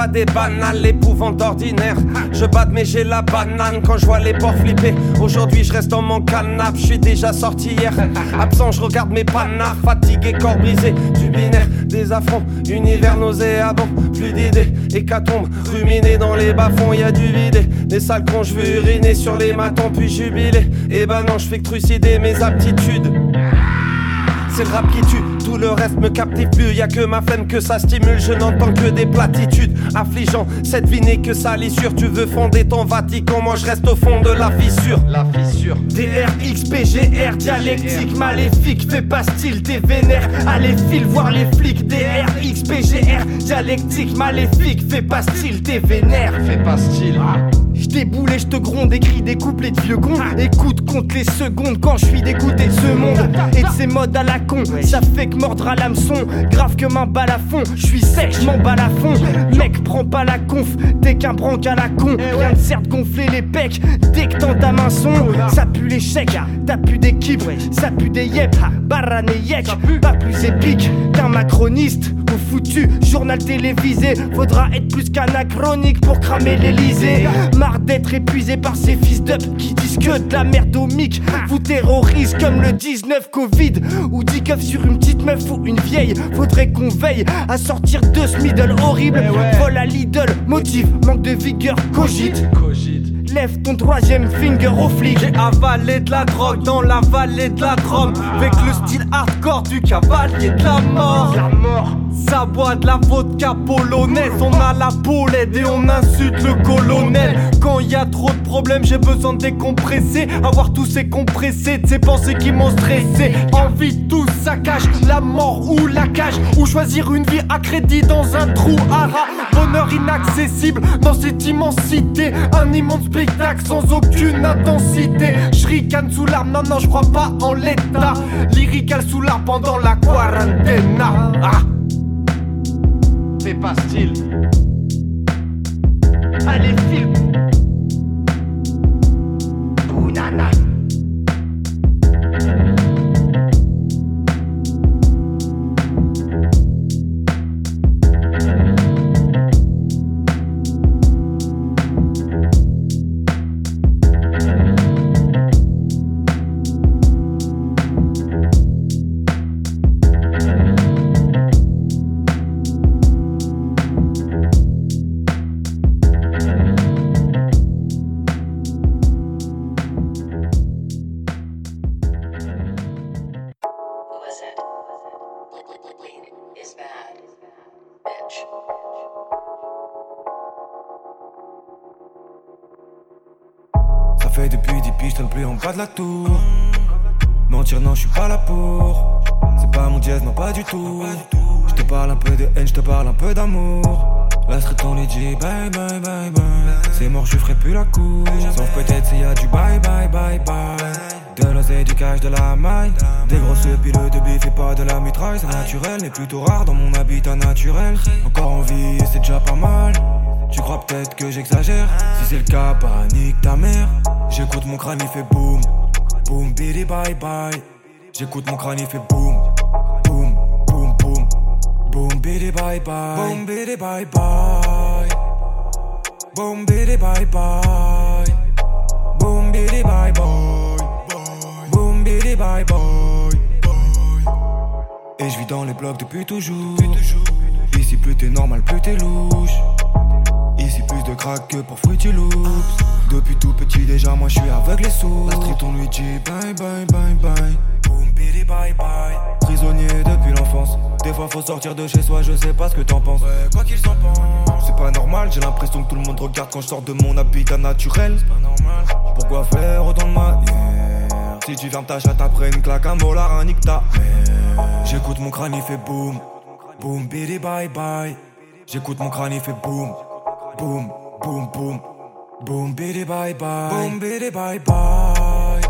L'horreur est fadée, banale, l'épouvante ordinaire. Je bade mais j'ai la banane quand je vois les porcs flipper. Aujourd'hui je reste dans mon canapé, je suis déjà sorti hier. Absent, je regarde mes panards, fatigué, corps brisé. Du binaire, des affronts, univers nauséabond. Plus d'idées, hécatombe, ruminé dans les bas-fonds, y a du vide. Des sales cons, je veux uriner sur les matons puis jubiler. Et ben non, je fais que trucider mes aptitudes. C'est le rap qui tue, tout le reste me captive plus. Y a que ma flemme que ça stimule, je n'entends que des platitudes. Affligeant, cette vie n'est que salissure. Tu veux fonder ton Vatican, moi je reste au fond de la fissure. La fissure. DRX, PGR, dialectique, maléfique, fais pas style, t'es vénère. Allez, file voir les flics. DRX, PGR, dialectique, maléfique, fais pas style, t'es vénère. Fais pas style. Je déboule et je te gronde, écris des couplets de vieux cons. Écoute, compte les secondes quand je suis dégoûté de ce monde et de ces modes à la con. Ça fait que mordre à l'hameçon, grave que ma balle à fond. Je suis sec, je m'en balle à fond. Mec, prends pas la conf, t'es qu'un branque à la con. Rien ne sert de gonfler les pecs dès que t'entends ta main son. Ça pue l'échec, t'as plus d'équipe, ça pue des yep, baran et yek. Pas plus épique qu'un macroniste ou foutu journal télévisé. Faudra être plus qu'anachronique pour cramer l'Elysée. Marre d'être épuisé par ces fils d'up qui disent que de la merde au mic. Vous terrorise comme le 19 Covid ou 10 keufs sur une petite meuf ou une vieille. Faudrait qu'on veille à sortir de ce middle horrible. Vol à Lidl, motif, manque de vigueur, cogite. Lève ton troisième finger au flic. J'ai avalé de la drogue dans la vallée de la Drôme Avec le style hardcore du cavalier de la mort La mort. Ça boit de la vodka polonaise. On a la poulette et on insulte le colonel. Quand y a trop de problèmes j'ai besoin de décompresser. Avoir tous ces compressés ces pensées qui m'ont stressé. Envie de tout saccage, la mort ou la cage. Ou choisir une vie à crédit dans un trou à rat Bonheur inaccessible dans cette immensité. Un immense spectacle sans aucune intensité. Je ricane sous l'arme, non non je crois pas en l'état. Lyrical sous l'arme pendant la quarantaine. Ah. Fais pas style Allez, file. Bounana. Mentir, non, je suis pas là pour. C'est pas mon dièse, non, pas du tout. Je te parle un peu de haine, je te parle un peu d'amour. La street, on lui bye bye bye bye. C'est mort, je ferai plus la cour. Sauf peut-être s'il y a du bye bye bye bye. De l'oseille, du cash, de la maille. Des grosses piles de bif et pas de la mitraille. C'est naturel, mais plutôt rare dans mon habitat naturel. Encore en vie, c'est déjà pas mal. Tu crois peut-être que j'exagère Si c'est le cas, panique ta mère. J'écoute mon crâne, il fait boum. Boum, bidi bye bye. J'écoute mon crâne, il fait boum. Boum, boum, boum. Boum, bidi bye bye. Boum, bidi bye bye. Boum, bidi bye bye. Boum, bidi bye bye. Boum, bidi bye bye. Et je vis dans les blocs depuis toujours. Ici plus t'es normal, plus t'es louche plus de craque que pour Fruity Loops. Depuis tout petit déjà, moi je suis avec les sous. La street on lui dit bye bye bye bye. Boom bidi bye bye. Prisonnier depuis l'enfance. Des fois faut sortir de chez soi, je sais pas ce que t'en penses. Ouais, quoi qu'ils en pensent. C'est pas normal, j'ai l'impression que tout le monde regarde quand je sors de mon habitat naturel. C'est pas normal. Pourquoi faire autant de manière Si tu fermes ta chatte après une claque, un molar, un nique ta mère. J'écoute mon crâne, il fait boum. Boom bidi bye bye. J'écoute mon crâne, il fait boum. Boom, boom, boom. Boom bidi bye bye. Boom bidi bye bye.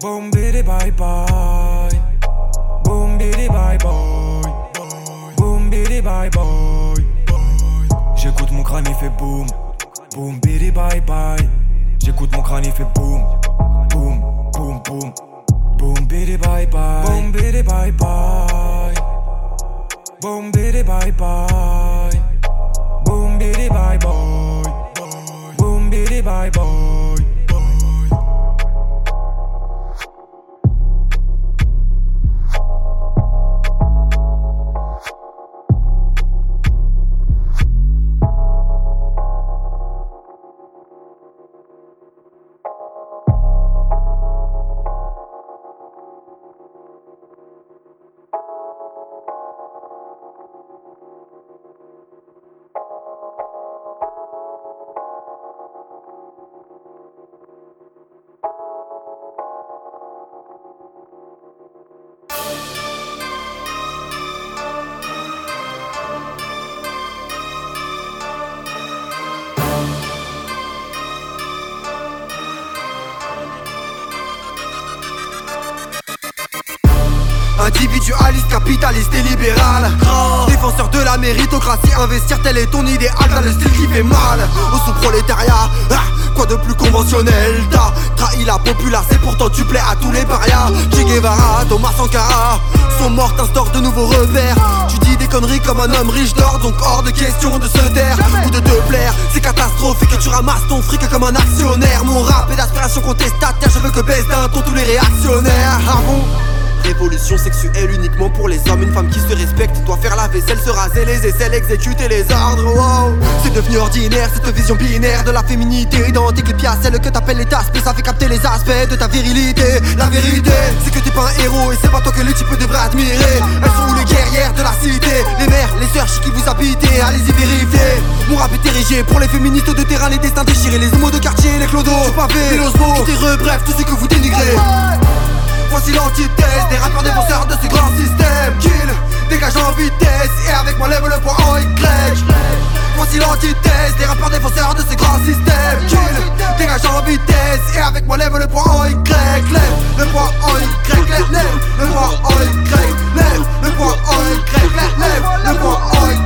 Boom bidi bye bye. Boom bidi bye bye. Boom bidi bye bye. J'écoute mon crâne, il fait boom. Boom bidi bye bye. J'écoute mon crâne, il fait boom. Boom, boom, boom. Boom bidi bye bye. Boom bidi bye bye. Boom bidi bye bye. Bidi bye bye. Boom bidi bye bye. Capitaliste et libéral Défenseur de la méritocratie, investir tel est ton idéal. T'as le style qui fait mal au sous-prolétariat. Ah, Quoi de plus conventionnel? T'as trahi la populace et pourtant tu plais à tous les parias. Che Guevara, Thomas Sankara Sont morts, t'instaures de nouveaux repères Tu dis des conneries comme un homme riche d'or Donc hors de question de se taire ou de te plaire. C'est catastrophique que tu ramasses ton fric comme un actionnaire. Mon rap est d'aspiration contestataire Je veux que baisse d'un ton tous les réactionnaires. Ah bon? Révolution sexuelle uniquement pour les hommes, une femme qui se respecte doit faire la vaisselle, se raser les aisselles, exécuter les ordres. C'est devenu ordinaire cette vision binaire de la féminité, identique les pièces, celle que t'appelles les tasses, ça fait capter les aspects de ta virilité. La vérité, c'est que t'es pas un héros et c'est pas toi que les types devraient admirer. Elles sont les guerrières de la cité, les mères, les sœurs qui vous habitez, allez-y vérifier. Mon rap est érigé pour les féministes de terrain, les destins déchirés, les homos de quartier, les clodos, du pavé, les osmos, qui bref, tout ce que vous dénigrez. Voici l'antithèse des rappeurs défenseurs de ce grand système Kill, dégage en vitesse et avec moi lève le poids en Y Voici l'antithèse des rappeurs défenseurs de ce grand système Kill, dégage en vitesse et avec moi lève le poids en Y Lève le poids en Y, lève, le poids en Y Lève le poids en Y, lève, le poids en Y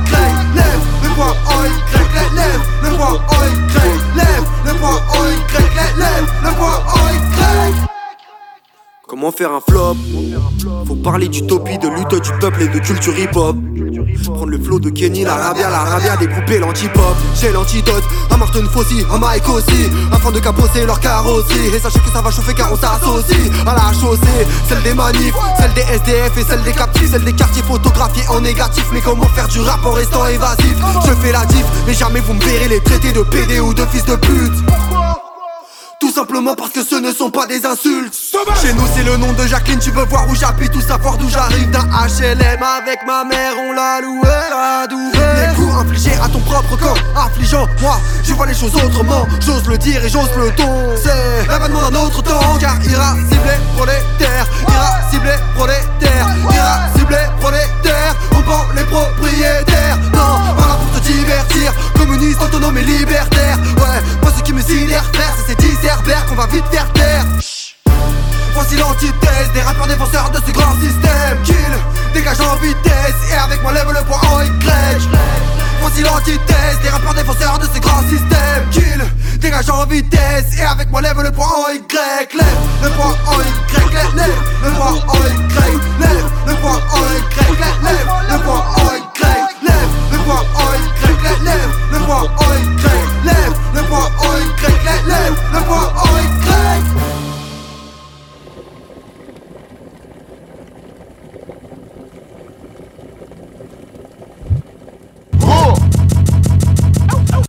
Lève le poids en Y, lève le poids en Y Lève le poids en Y, lève le poids en Y Comment faire un flop? Faut parler d'utopie, de lutte du peuple et de culture hip-hop. Prendre le flow de Kenny, l'Arabia, l'Arabia, découper l'antipop. J'ai l'antidote, un Martin Fossi, un Mike aussi. Afin de capoter leur carrosserie. Et sachez que ça va chauffer car on s'associe à la chaussée. Celle des manifs, celle des SDF et celle des captifs. Celle des quartiers photographiés en négatif. Mais comment faire du rap en restant évasif? Je fais la diff, mais jamais vous me verrez les traités de PD ou de fils de pute. Tout simplement parce que ce ne sont pas des insultes. Chez nous c'est le nom de Jacqueline Tu veux voir où j'habite ou savoir d'où j'arrive. D'un HLM avec ma mère on l'a loué douvé Les coups infligés à ton propre corps Affligeant. Moi je vois les choses autrement. J'ose le dire et j'ose le ton. C'est l'avènement d'un autre temps. Car irascible et prolétaire Irascible et prolétaire Irascible et prolétaire. On prend les propriétaires. Non voilà pour te divertir. Communiste, autonome et libertaire. Ouais moi ce qui me sidère faire c'est ces 10 Qu'on va vite faire taire Voici l'antithèse des rappeurs défenseurs de ce grand système. Kill, dégage en vitesse et avec moi lève le poids en Y Voici l'antithèse des rappeurs défenseurs de ce grand système. Kill, dégage en vitesse et avec moi lève le poids en Y Lève le poids en Y, lève, le poids en Y Lève le poids en Y, lève le poids en Lève le poids en Y,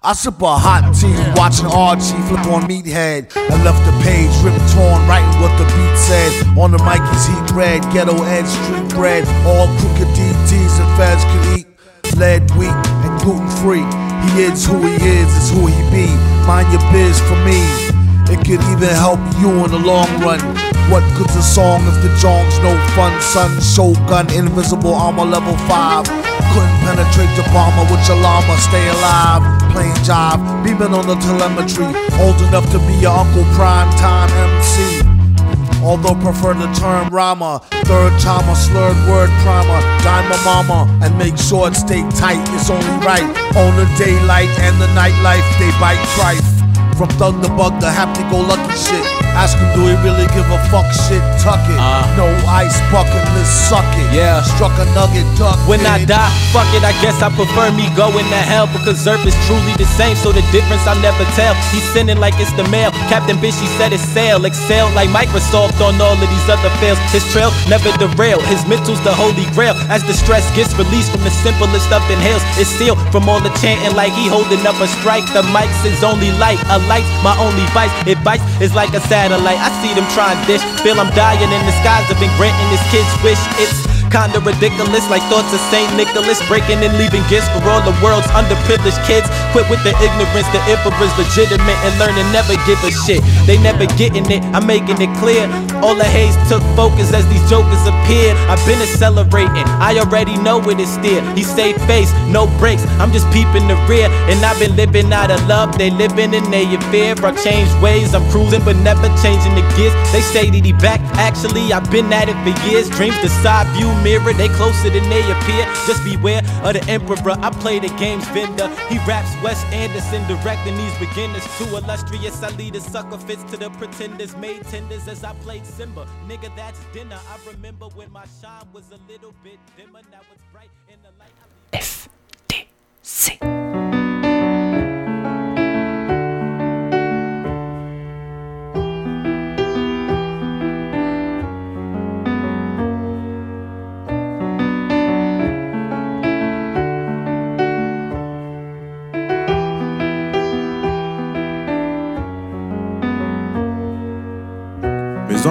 I sip a hot tea, watching RG flip on Meathead. I left the page ripped torn, writing what the beat said. On the mic is heat red, ghetto edge, street bread. All crooked DTs and feds could eat. Lead, wheat, and gluten free. He is who he is, is who he be. Mind your biz for me. It could even help you in the long run. What good's a song if the jong's no fun? Sun, Shogun, invisible armor level 5. Couldn't penetrate the bomber with your llama, stay alive. Playing job, beaming on the telemetry. Old enough to be your Uncle Prime Time MC. Although prefer the term rama, third time a slurred word primer. Die my mama and make sure it stay tight. It's only right. On the daylight and the nightlife, they bite trife. From Thunderbug to bug to happy-go-lucky shit. Ask him, do he really give a fuck shit? Tuck it. Uh. no ice bucket, let's suck it. Yeah. Struck a nugget, duck When I die, fuck it, I guess I prefer me going to hell because Earth is truly the same, so the difference I'll never tell. He's sending like it's the mail. Captain Bishy said it's sail, excel like Microsoft on all of these other fails. His trail never derail, his mental's the holy grail. As the stress gets released from the simplest of inhales, it's sealed from all the chanting like he holding up a strike. The mic's his only light, a light's my only vice. Bites, it's like a satellite. I see them trying dish, feel I'm dying in the skies. I've been granting this kid's wish. It's Kinda ridiculous, like thoughts of Saint Nicholas breaking and leaving gifts for all the world's underprivileged kids. Quit with the ignorance, the emperor's legitimate and learn to never give a shit. They never getting it, I'm making it clear. All the haze took focus as these jokers appeared. I've been accelerating, I already know it is steer. He stay face, no brakes, I'm just peeping the rear. And I've been living out of love, they living in their fear. I changed ways, I'm cruising but never changing the gears. They say that he back, actually I've been at it for years. Dreams the side view mirror, they closer than they appear. Just beware of the emperor. I play the game's vendor. He raps Wes Anderson, directing these beginners. Too illustrious, I lead a sucker fits to the pretenders. Made tenders as I played Simba. Nigga, that's dinner. I remember when my shine was a little bit dimmer. Now it's bright in the light. I leave- FTC.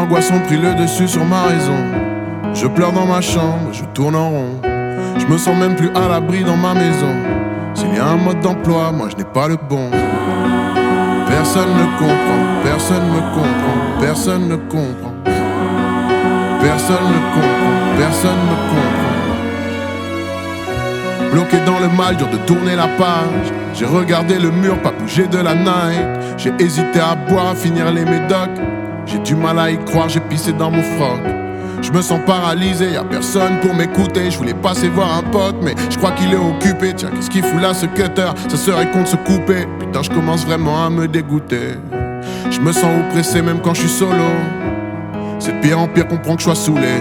Angoisses ont pris le dessus sur ma raison. Je pleure dans ma chambre, je tourne en rond. Je me sens même plus à l'abri dans ma maison. S'il y a un mode d'emploi, moi je n'ai pas le bon. Personne ne comprend, personne ne comprend, personne ne comprend. Personne ne comprend, personne ne comprend. Bloqué dans le mal, dur de tourner la page. J'ai regardé le mur, pas bouger de la night. J'ai hésité à boire, finir les médocs. J'ai du mal à y croire, j'ai pissé dans mon froc. Je me sens paralysé, y a personne pour m'écouter. Je voulais passer voir un pote, mais je crois qu'il est occupé. Tiens, qu'est-ce qu'il fout là, ce cutter? Ça serait con de se couper. Putain, je commence vraiment à me dégoûter. Je me sens oppressé même quand je suis solo. C'est pire en pire, comprends que je sois saoulé.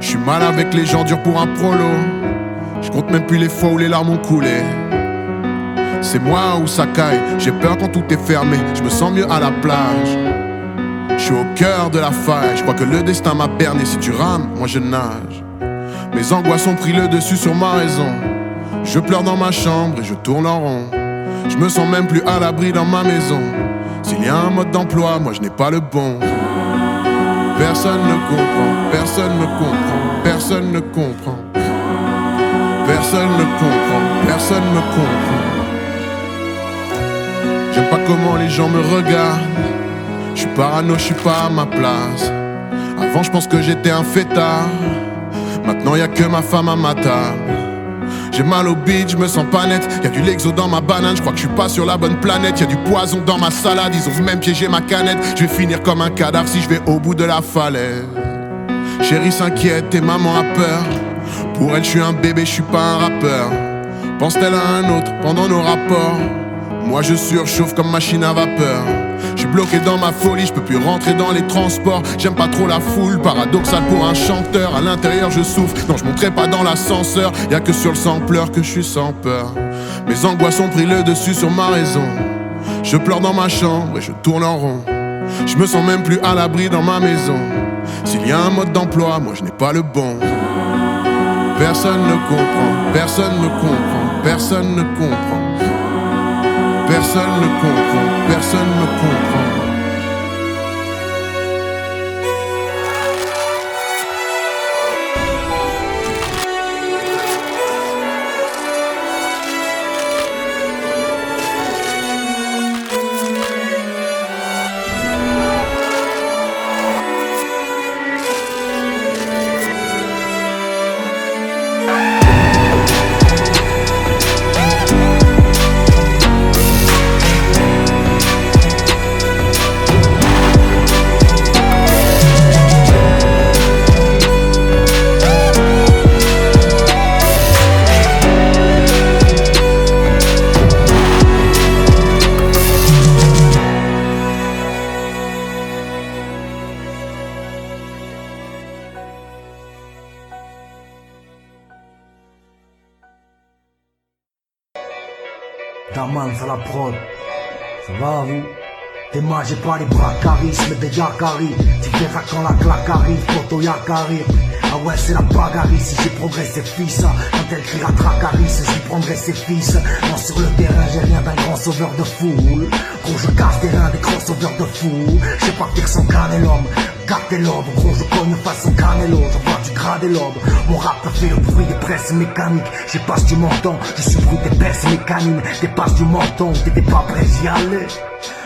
Je suis mal avec les gens, dur pour un prolo. Je compte même plus les fois où les larmes ont coulé. C'est moi ou ça caille, j'ai peur quand tout est fermé. Je me sens mieux à la plage. Je suis au cœur de la faille, je crois que le destin m'a berné. Si tu rames, moi je nage. Mes angoisses ont pris le dessus sur ma raison. Je pleure dans ma chambre et je tourne en rond. Je me sens même plus à l'abri dans ma maison. S'il y a un mode d'emploi, moi je n'ai pas le bon. Personne ne comprend, personne ne comprend, personne ne comprend. Personne ne comprend, personne ne comprend. J'aime pas comment les gens me regardent. Parano, je suis pas à ma place. Avant, je pense que j'étais un fêtard. Maintenant, y a que ma femme à ma table. J'ai mal au beat, je me sens pas net. Y a du Lexo dans ma banane, je crois que je suis pas sur la bonne planète. Y a du poison dans ma salade, ils ont même piégé ma canette. Je vais finir comme un cadavre si je vais au bout de la falaise. Chérie s'inquiète et maman a peur. Pour elle, je suis un bébé, je suis pas un rappeur. Pense-t-elle à un autre pendant nos rapports? Moi, je surchauffe comme machine à vapeur. Suis bloqué dans ma folie, je peux plus rentrer dans les transports. J'aime pas trop la foule, paradoxal pour un chanteur. À l'intérieur, je souffre, non, je monterai pas dans l'ascenseur. Y a que sur le sampleur que je suis sans peur. Mes angoisses ont pris le dessus sur ma raison. Je pleure dans ma chambre et je tourne en rond. Je me sens même plus à l'abri dans ma maison. S'il y a un mode d'emploi, moi je n'ai pas le bon. Personne ne comprend, personne ne comprend, personne ne comprend. Personne ne comprend, personne ne comprend. J'ai pas les bras charisme, mais des Yakari. Tu verras quand la claque arrive, photo Yakari. Ah ouais, c'est la bagarre si j'ai progressé fils. Quand elle criera Tracaris, j'y prendrai ses fils. Non, sur le terrain, j'ai rien d'un grand sauveur de foule. Gros, je casse des reins des grands sauveurs de fous. Je sais pas dire son l'homme Gardez l'ordre, gros, je cogne façon Canelo, j'envoie du gras des lobes. Mon rap fait le bruit des presses mécaniques. J'ai pas du menton, je suis bruit des presses mécaniques. Des passes du menton, t'étais pas prêt d'y aller.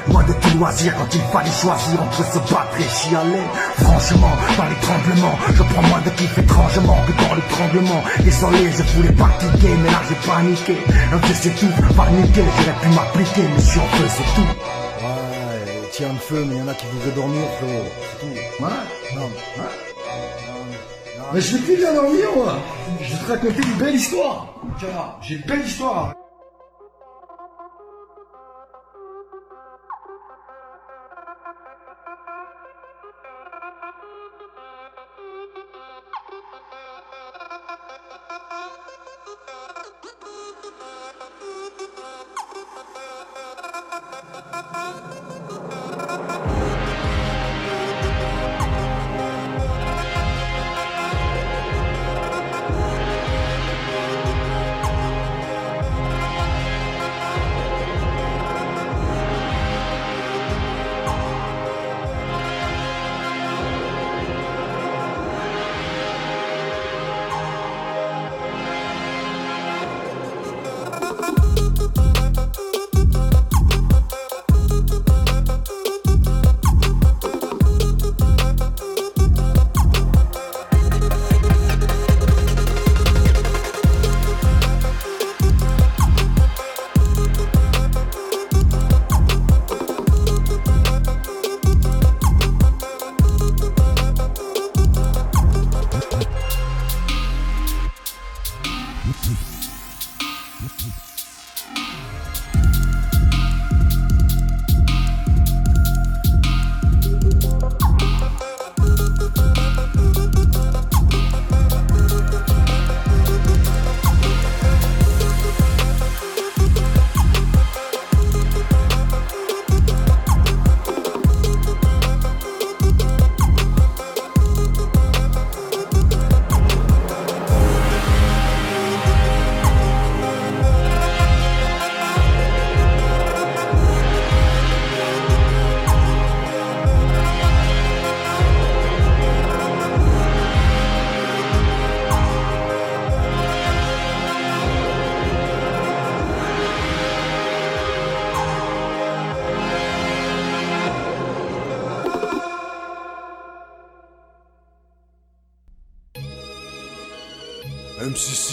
Moi de tout loisir quand il fallait choisir entre se battre et chialer Franchement, dans les tremblements, je prends moins de kiff étrangement que dans le tremblement. Désolé, je voulais pas cliquer, mais là j'ai paniqué. Un vieux c'est tout, paniqué, j'aurais pu m'appliquer, mais suis en feu, c'est tout. Ouais, tiens le feu, mais y en a qui voudraient dormir, frérot, c'est tout. Ouais. Non, ouais mais je vais plus bien dormir, moi. Je vais te raconter une belle histoire. J'ai une belle histoire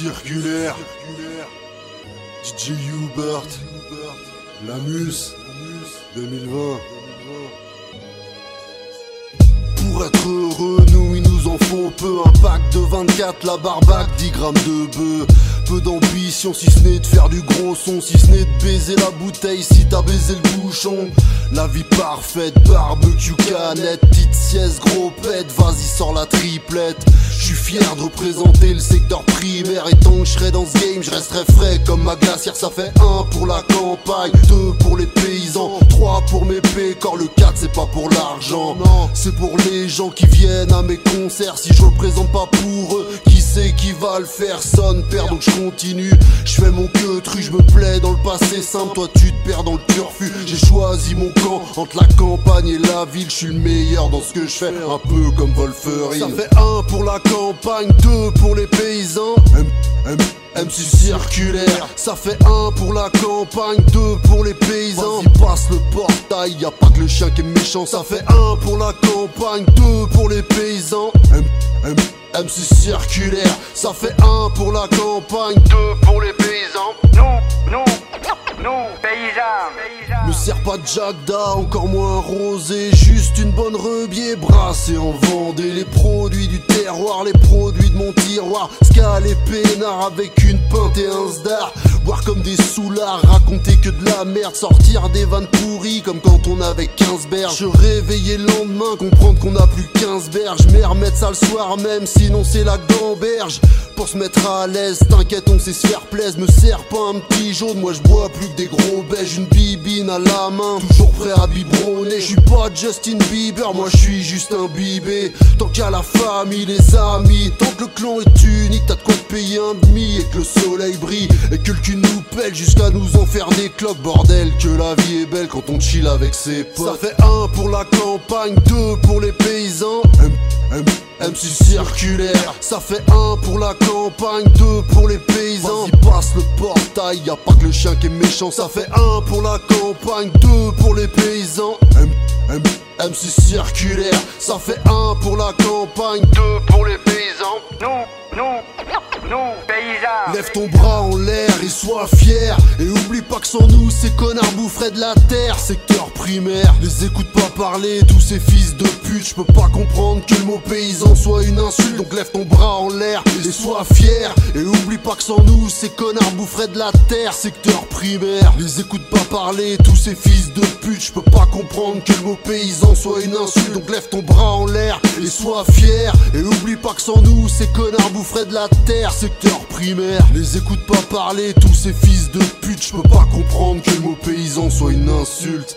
circulaire. DJ Hubert. Lamus. 2020. Pour être heureux, nous il nous en faut peu. Un pack de 24, la barbaque, 10 grammes de bœuf. Peu d'ambition si ce n'est de faire du gros son, si ce n'est de baiser la bouteille, si t'as baisé le bouchon. La vie parfaite, barbecue canette, petite sieste, gros pète, vas-y sors la triplette. Je suis fier de représenter le secteur primaire et tant que je serai dans ce game, je resterai frais comme ma glacière. Ça fait un pour la campagne, deux pour les paysans, trois pour mes pécores, le 4 c'est pas pour l'argent, non, c'est pour les gens qui viennent à mes concerts. Si je représente pas pour eux, sais qui va le faire sonne perd donc je continue. Je fais mon queue tru je me plais dans le passé simple. Toi tu te perds dans le turfu. J'ai choisi mon camp entre la campagne et la ville je suis le meilleur dans ce que je fais. Un peu comme Wolverine. Ça fait un pour la campagne deux pour les paysans. M M MC circulaire, ça fait un pour la campagne, deux pour les paysans. Vas-y, passe le portail, y a pas que le chien qui est méchant. Ça fait un pour la campagne, deux pour les paysans. M M MC circulaire, ça fait un pour la campagne, deux pour les paysans. Nous, nous, nous, paysans. Me sers pas de Jagda, encore moins rosé, juste une bonne rebier brassée en Vendée. Les produits du terroir, les produits de mon tiroir, Scal et peinard avec une pinte et un sdar. Boire comme des soulards, raconter que de la merde, sortir des vannes pourries comme quand on avait 15 berges. Se réveiller le lendemain, comprendre qu'on a plus 15 berges. Mais remettre ça le soir même, sinon c'est la gamberge. Pour se mettre à l'aise, t'inquiète, on sait se faire plaisir. Me sers pas un petit jaune, moi je bois plus que des gros beiges. Une bibine à la main, toujours prêt à biberonner. Je suis pas Justin Bieber, moi je suis juste un bibé. Tant a la famille, les amis, tant que le clan est unique, t'as de quoi te payer un demi que le soleil brille et que le cul nous pèle jusqu'à nous en faire des cloques. Bordel, que la vie est belle quand on chill avec ses potes. Ça fait un pour la campagne, deux pour les paysans. M M MC circulaire, ça fait un pour la campagne, deux pour les paysans. Vas-y, passe le portail, y a pas que le chien qui est méchant. Ça fait un pour la campagne, deux pour les paysans. M M MC circulaire, ça fait un pour la campagne, deux pour les paysans. Nous, nous, Lève ton bras en l'air et sois fier. Et oublie pas que sans nous, ces connards boufferaient de la terre. Secteur primaire, les écoute pas parler, tous ces fils de pute. Je peux pas comprendre que le mot paysan soit une insulte. Donc lève ton bras en l'air et sois fier. Et oublie pas que sans nous, ces connards boufferaient de la terre. Secteur primaire, les écoute pas parler, tous ces fils de pute. Je peux pas comprendre que le mot paysan soit une insulte. Donc lève ton bras en l'air et sois fier. Et oublie pas que sans nous, ces connards boufferaient de la terre. Secteur primaire, les écoute pas parler, tous ces fils de pute. Je peux pas comprendre que le mot paysan soit une insulte.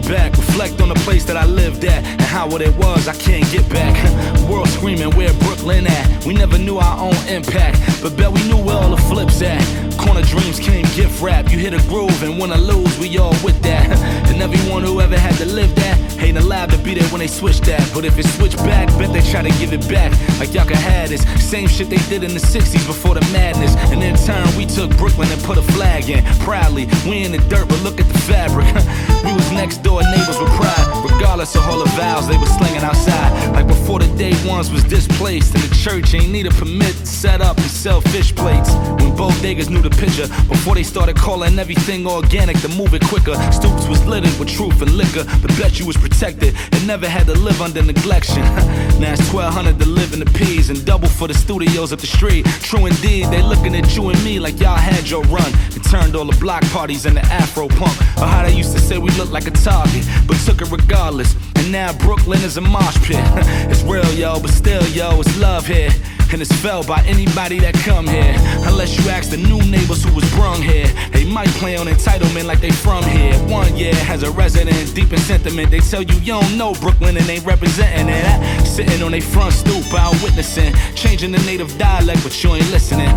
Sit back, reflect on the place that I lived at and how what it was I can't get back. World screaming where Brooklyn at. We never knew our own impact, but bet we knew where all the flips at. Corner dreams came gift wrap. You hit a groove and win or lose, we all with that. And everyone who ever had to live that ain't allowed to be there when they switch that. But if it switch back, bet they try to give it back. Like y'all can have this. Same shit they did in the 60s before the madness. And in turn, we took Brooklyn and put a flag in. Proudly, we in the dirt, but look at the fabric. we was next door neighbors with pride. Regardless of all the vows they was slinging outside. Like before the day ones was displaced. And the church ain't need a permit to set up and sell fish plates. When bodegas knew the picture. Before they started calling everything organic to move it quicker. Stoops was littered with truth and liquor. But bet you was protected and never had to live under neglection. now it's 1200 to live in the P's and double for the studios up the street. True indeed, they looking at you and me like y'all had your run. And turned all the block parties into Afro punk. Or how they used to say we looked like a target, but took it regardless. And now Brooklyn is a mosh pit. it's real, yo, but still, yo, it's love here. And it's felt by anybody that come here. Unless you ask the new neighbors who was brung here. They might play on entitlement like they from here. One year has a resident deep in sentiment. They tell you you don't know Brooklyn and ain't representing it. Ah, Sitting on their front stoop out witnessing. Changing the native dialect, but you ain't listening.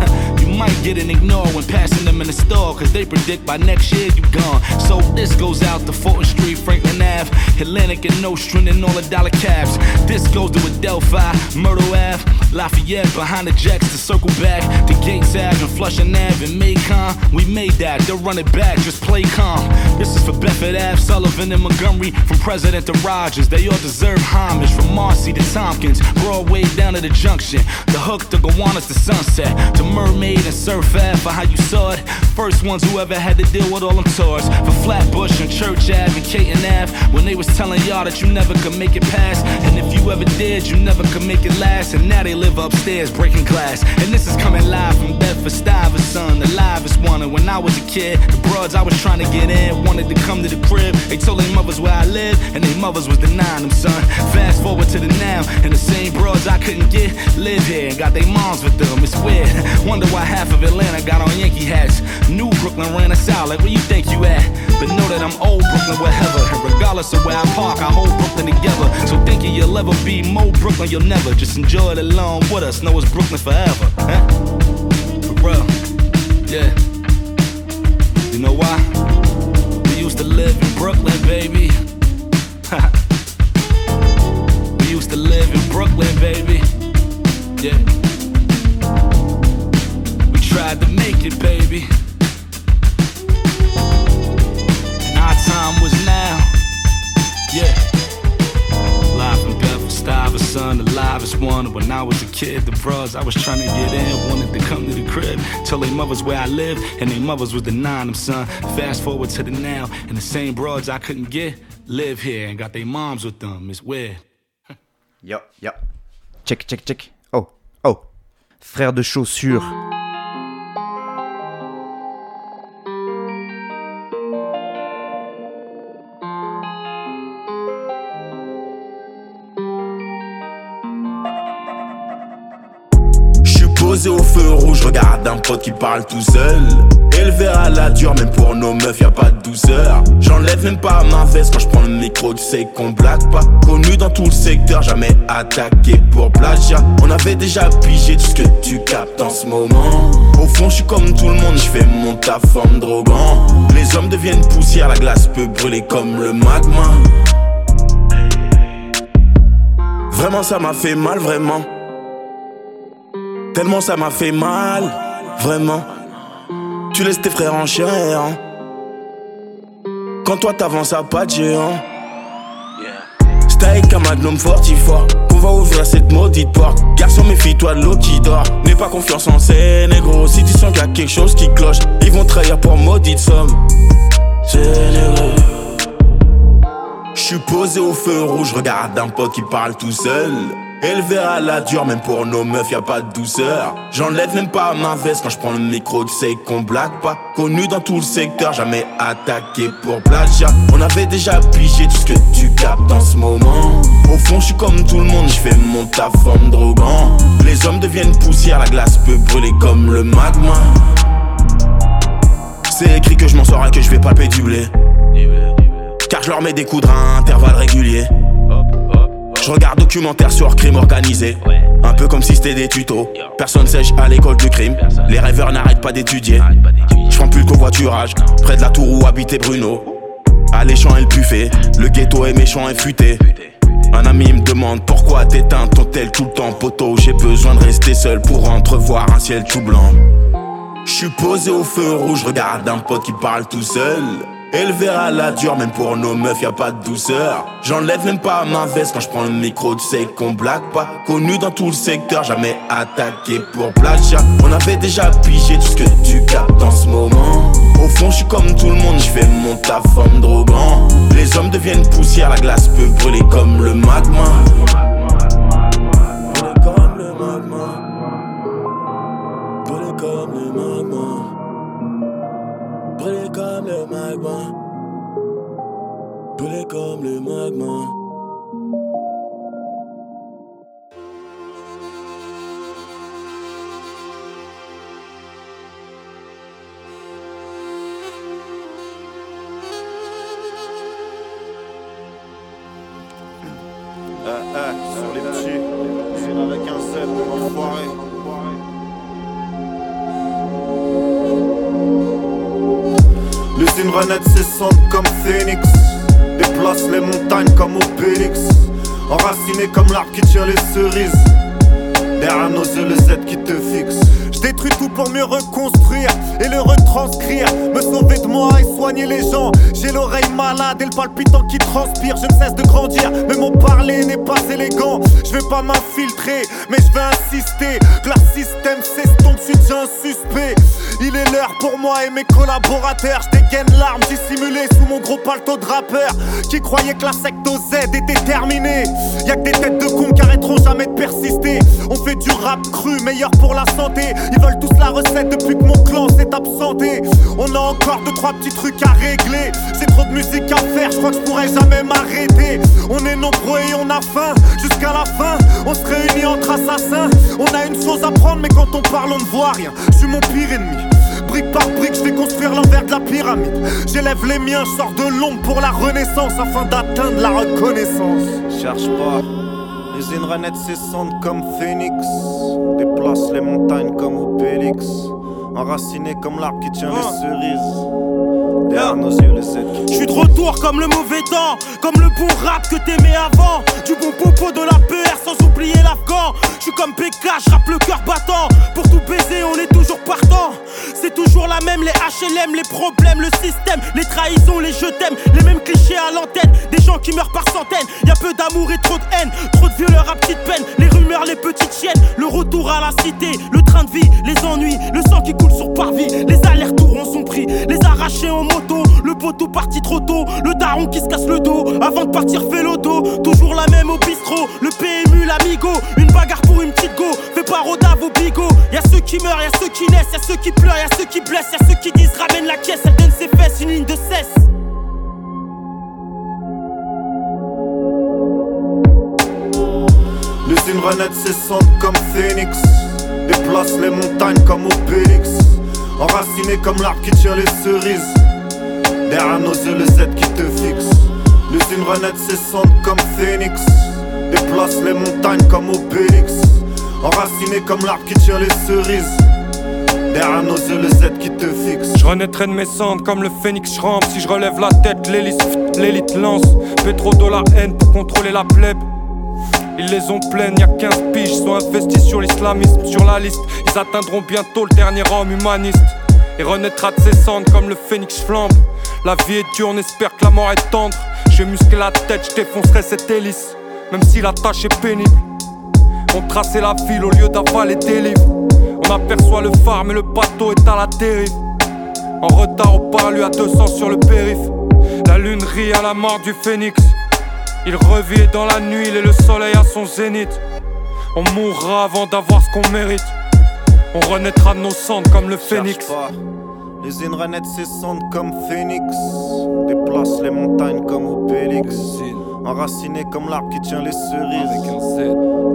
Might get an ignore when passing them in the store. Cause they predict by next year you gone. So this goes out to Fulton Street, Franklin Ave, Atlantic and Nostrand and all the dollar cabs. This goes to Adelphi, Myrtle Ave, Lafayette behind the jacks to circle back to Gates Ave and Flushing Ave and Macon. We made that, they'll run it back, just play calm. This is for Bedford Ave, Sullivan and Montgomery, from President to Rogers. They all deserve homage from Marcy to Tompkins, Broadway down to the junction. The hook to Gowanus to Sunset, to Mermaid and Surf Ave for how you saw it. First ones who ever had to deal with all them tours. For Flatbush and Church Ave and Caton Ave, when they was telling y'all that you never could make it past. And if you ever did, you never could make it last. And now they live upstairs breaking glass. And this is coming live from Bedford Stuyvesant, the livest one. And when I was a kid, the broads I was trying to get in wanted to come to the crib. They told their mothers where I lived, and their mothers was denying them, son. Fast forward to the now, and the same broads I couldn't get live here and got their moms with them. It's weird. Wonder why half of Atlanta got on Yankee hats. New Brooklyn ran us out, like where you think you at? But know that I'm old Brooklyn wherever. And regardless of where I park, I hold Brooklyn together. So thinking you'll ever be more Brooklyn, you'll never. Just enjoy it alone with us. Know it's Brooklyn forever. Huh? For. Yeah. You know why? We used to live in Brooklyn, baby. we used to live in Brooklyn, baby. Yeah. Tried to make it, baby. And our time was now. Yeah. Live from Bedford Stuyvesant, the livest one. When I was a kid, the bros I was trying to get in wanted to come to the crib. Tell their mothers where I lived, and their mothers was denying them, son. Fast forward to the now, and the same broads I couldn't get live here and got their moms with them. It's weird. Yo, yo. Check, check, check. Oh, oh. Frère de chaussures. Au feu rouge, regarde un pote qui parle tout seul. Élevé à la dure, même pour nos meufs, y a pas de douceur. J'enlève même pas ma veste quand je prends le micro, tu sais qu'on blague pas. Connu dans tout le secteur, jamais attaqué pour plagiat. On avait déjà pigé tout ce que tu captes en ce moment. Au fond, je suis comme tout le monde, je fais mon taf forme drogant. Les hommes deviennent poussière, la glace peut brûler comme le magma. Vraiment, ça m'a fait mal, vraiment. Tellement ça m'a fait mal, vraiment. Tu laisses tes frères en errant. Quand toi t'avances à pas de géant. Un magnum fortifoire qu'on va ouvrir cette maudite porte. Garçon, méfie-toi de l'eau qui dort. N'aie pas confiance en ces négros. Si tu sens qu'il y a quelque chose qui cloche, ils vont trahir pour maudite somme. J'suis posé au feu rouge, regarde un pote qui parle tout seul. Élevé à la dure, même pour nos meufs, y a pas de douceur. J'enlève même pas ma veste quand je prends le micro, tu sais qu'on blague pas. Connu dans tout le secteur, jamais attaqué pour plagiat. On avait déjà pigé tout ce que tu captes en ce moment. Au fond, je suis comme tout le monde, je fais mon taf forme drogant. Les hommes deviennent poussière, la glace peut brûler comme le magma. C'est écrit que je m'en sors et que je vais palper du blé. Car je leur mets des coups à intervalles réguliers. Je regarde documentaire sur crime organisé. Un peu comme si c'était des tutos. Personne sèche à l'école du crime. Les rêveurs n'arrêtent pas d'étudier. Je prends plus le covoiturage. Près de la tour où habitait Bruno. Alléchant et le buffet. Le ghetto est méchant et futé. Un ami me demande pourquoi t'éteins ton tel tout le temps, poteau? J'ai besoin de rester seul pour entrevoir un ciel tout blanc. J'suis posé au feu rouge, regarde un pote qui parle tout seul. Élevé à la dure, même pour nos meufs, y a pas de douceur. J'enlève même pas ma veste quand je prends le micro, tu sais qu'on blague pas. Connu dans tout le secteur, jamais attaqué pour plagiat. On avait déjà pigé tout ce que tu captes en ce moment. Au fond, je suis comme tout le monde, je fais mon taf drogant. Les hommes deviennent poussière, la glace peut brûler comme le magma. Brûler comme le magma. Brûler comme le magma. Brûler comme le magma. Brûler comme le magma. Derrière nos yeux, le Z qui te fixe. Je détruis tout pour mieux reconstruire et le retranscrire. Me sauver de moi et soigner les gens. J'ai l'oreille malade et le palpitant qui transpire. Je ne cesse de grandir, mais mon parler n'est pas élégant. Je vais pas m'infiltrer, mais je vais insister. Que leur système s'estompe, je suis un suspect. Il est l'heure pour moi et mes collaborateurs. Je dégaine l'arme dissimulée sous mon gros palto de rappeur. Qui croyait que la secte Z était terminée. Y'a que des têtes de cons qui arrêteront jamais de persister. On fait du rap cru, meilleur pour la santé. Ils veulent tous la recette depuis que mon clan s'est absenté. On a encore deux trois petits trucs à régler. C'est trop de musique à faire, je crois que je pourrais jamais m'arrêter. On est nombreux et on a faim jusqu'à la fin. On se réunit entre assassins. On a une chose à prendre, mais quand on parle, on ne voit rien. Je suis mon pire ennemi. Brique par brique, je vais construire l'envers de la pyramide. J'élève les miens, je sors de l'ombre pour la renaissance afin d'atteindre la reconnaissance. Cherche pas. L'usine Renette s'essente comme phénix. Déplace les montagnes comme Obélix. Enraciné comme l'arbre qui tient les cerises. Derrière nos yeux, les qui de retour comme le mauvais temps, comme le bon rap que t'aimais avant. Du bon popo de la PR sans oublier l'afghan. Je suis comme PK, je rappe le cœur battant. Pour tout baiser, on est toujours partant. C'est toujours la même, les HLM, les problèmes, le système, les trahisons, les je t'aime, les mêmes clichés à l'antenne. Des gens qui meurent par centaines. Y a peu d'amour et trop de haine, trop de violeurs à petite peine. Les rumeurs, les petites chiennes, le retour à la cité, le train de vie, les ennuis, le sang qui coule sur parvis. Les allers-retours ont son prix, les arrachés en moto, le poteau parti trop le daron qui se casse le dos avant de partir vélo dos. Toujours la même au bistrot, le PMU, l'amigo, une bagarre pour une petite go. Fais pas rodave au bigot. Y a ceux qui meurent, y a ceux qui naissent, y a ceux qui pleurent, y a ceux qui blessent, y a ceux qui disent ramène la caisse, elle donne ses fesses, une ligne de cesse. L'usine Renette s'essente comme phénix. Déplace les montagnes comme Obélix. Enraciné comme l'arbre qui tient les cerises. Nos yeux, le Z qui te fixe. L'usine Renette s'essente comme phénix. Déplace les montagnes comme Obélix. Enraciné comme l'arbre qui tient les cerises. Nos yeux, le Z qui te fixe. Je renaîtrai de mes cendres comme le phénix rampe Si je relève la tête, l'élite, lance Pétro de la haine pour contrôler la plèbe ils les ont pleines, y'a 15 piges, sont investis sur l'islamisme, sur la liste. Ils atteindront bientôt le dernier homme humaniste. Et renaîtra de ses cendres comme le phénix flambe. La vie est dure, on espère que la mort est tendre. J'ai musclé la tête, je défoncerai cette hélice. Même si la tâche est pénible. On traçait la ville au lieu d'avaler des livres. On aperçoit le phare, mais le bateau est à la dérive. En retard au parlu à 200 sur le périph. La lune rit à la mort du phénix. Il revit dans la nuit, il est le soleil à son zénith. On mourra avant d'avoir ce qu'on mérite. On renaîtra de nos cendres comme le phénix. Cherche pas. L'usine Renette s'essente comme phénix. Déplace les montagnes comme Obélix. Enraciné comme l'arbre qui tient les cerises.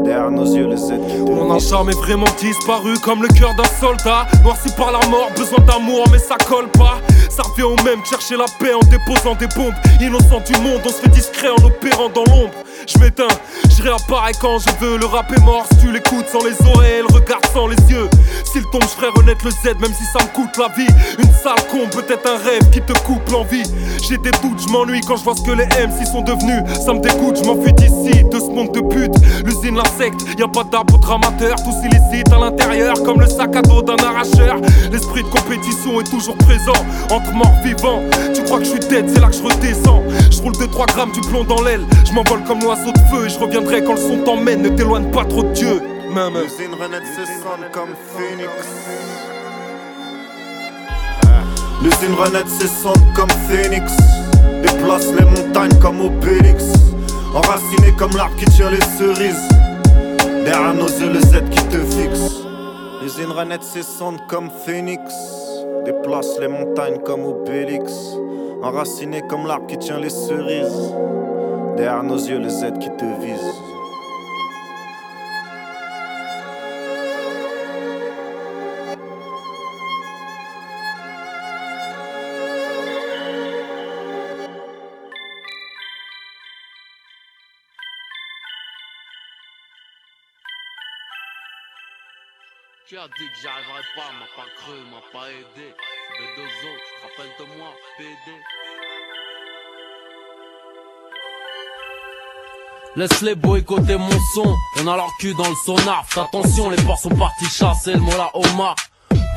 Derrière nos yeux, le Z qui te Mon fixe. charme est vraiment disparu comme le cœur d'un soldat. Noirci par la mort, besoin d'amour, mais ça colle pas. Ça revient au même, chercher la paix en déposant des bombes. Innocent du monde, on se fait discret en opérant dans l'ombre. Je m'éteins, je réapparais quand je veux. Le rap est mort, si tu l'écoutes sans les oreilles, le regard sans les yeux. S'il tombe, je ferai renaître le Z, même si ça me coûte la vie. Une sale con, peut-être un rêve qui te coupe l'envie. J'ai des doutes, je m'ennuie quand je vois ce que les MC sont devenus. Ça me dégoûte, je m'enfuis d'ici, de ce monde de pute. L'usine, l'insecte, y a pas d'arbre amateur, tous illicites à l'intérieur, comme le sac à dos d'un arracheur. L'esprit de compétition est toujours présent, entre morts vivants. Tu crois que je suis dead, c'est là que je redescends. Je roule 2-3 grammes du plomb dans l'aile, je m'envole comme l'oiseau de feu et je reviendrai quand le son t'emmène. Ne t'éloigne pas trop de Dieu. Même. L'usine Renette s'essente comme phénix. L'usine Renette s'essente comme phénix. Déplace les montagnes comme Obélix. Enraciné comme l'arbre qui tient les cerises. Derrière nos yeux, le Z qui te fixe. L'usine Renette s'essente comme phénix. Déplace les montagnes comme Obélix. Enraciné comme l'arbre qui tient les cerises. Derrière nos yeux, le Z qui te vise. A dit que j'arriverais pas, m'a pas cru, m'a pas aidé. B2O, rappelle de moi, PD. Laisse-les boycotter mon son, on a leur cul dans le sonar. Attention, les porcs sont partis chasser le mola Omar.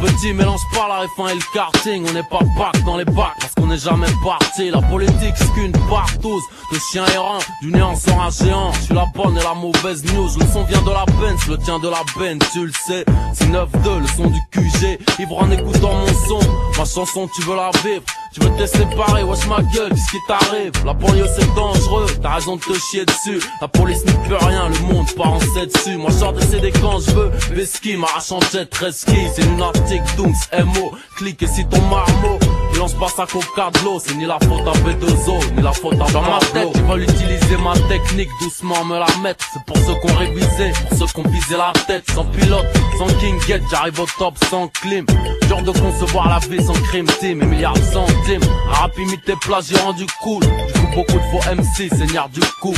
Petit mélange pas la F1 et le karting, on n'est pas bac dans les bacs parce qu'on n'est jamais parti. La politique c'est qu'une partouze de chiens errants, du néant sort un géant. Je suis la bonne et la mauvaise news, le son vient de la Benz, le tien de la Ben, tu le sais. C'est 9-2, le son du QG, ivre en écoutant mon son. Ma chanson, tu veux la vivre, tu veux te séparer, wesh ma gueule, qu'est-ce qui t'arrive La banlieue c'est dangereux, t'as raison de te chier dessus. La police n'y peut rien, le monde part en dessus. Moi je sors des CD quand je veux, Veski, m'arrache en jet, ski C'est lunatique, Dooms, MO, clique et si ton marmot lance pas sa de l'eau, c'est ni la faute à B2O, ni la faute à Dans ma tête, ils veulent utiliser ma technique, doucement me la mettre. C'est pour ceux qu'on révisé, pour ceux qu'on visé la tête, sans pilote, sans king get, j'arrive au top sans clim. Genre de concevoir la vie sans crime team, et milliards de centimes. Rap imité j'ai rendu cool. Du coup, beaucoup de faux MC, seigneur du coup.